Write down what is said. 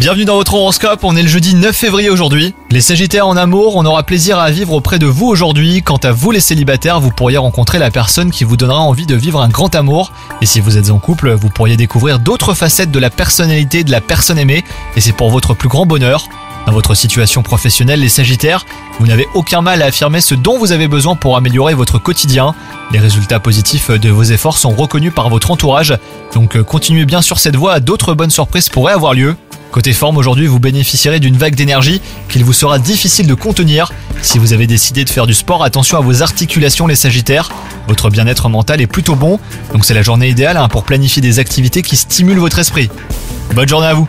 Bienvenue dans votre horoscope, on est le jeudi 9 février aujourd'hui. Les Sagittaires en amour, on aura plaisir à vivre auprès de vous aujourd'hui. Quant à vous les célibataires, vous pourriez rencontrer la personne qui vous donnera envie de vivre un grand amour. Et si vous êtes en couple, vous pourriez découvrir d'autres facettes de la personnalité de la personne aimée. Et c'est pour votre plus grand bonheur. Dans votre situation professionnelle, les Sagittaires, vous n'avez aucun mal à affirmer ce dont vous avez besoin pour améliorer votre quotidien. Les résultats positifs de vos efforts sont reconnus par votre entourage, donc euh, continuez bien sur cette voie, d'autres bonnes surprises pourraient avoir lieu. Côté forme, aujourd'hui, vous bénéficierez d'une vague d'énergie qu'il vous sera difficile de contenir. Si vous avez décidé de faire du sport, attention à vos articulations les Sagittaires. Votre bien-être mental est plutôt bon, donc c'est la journée idéale hein, pour planifier des activités qui stimulent votre esprit. Bonne journée à vous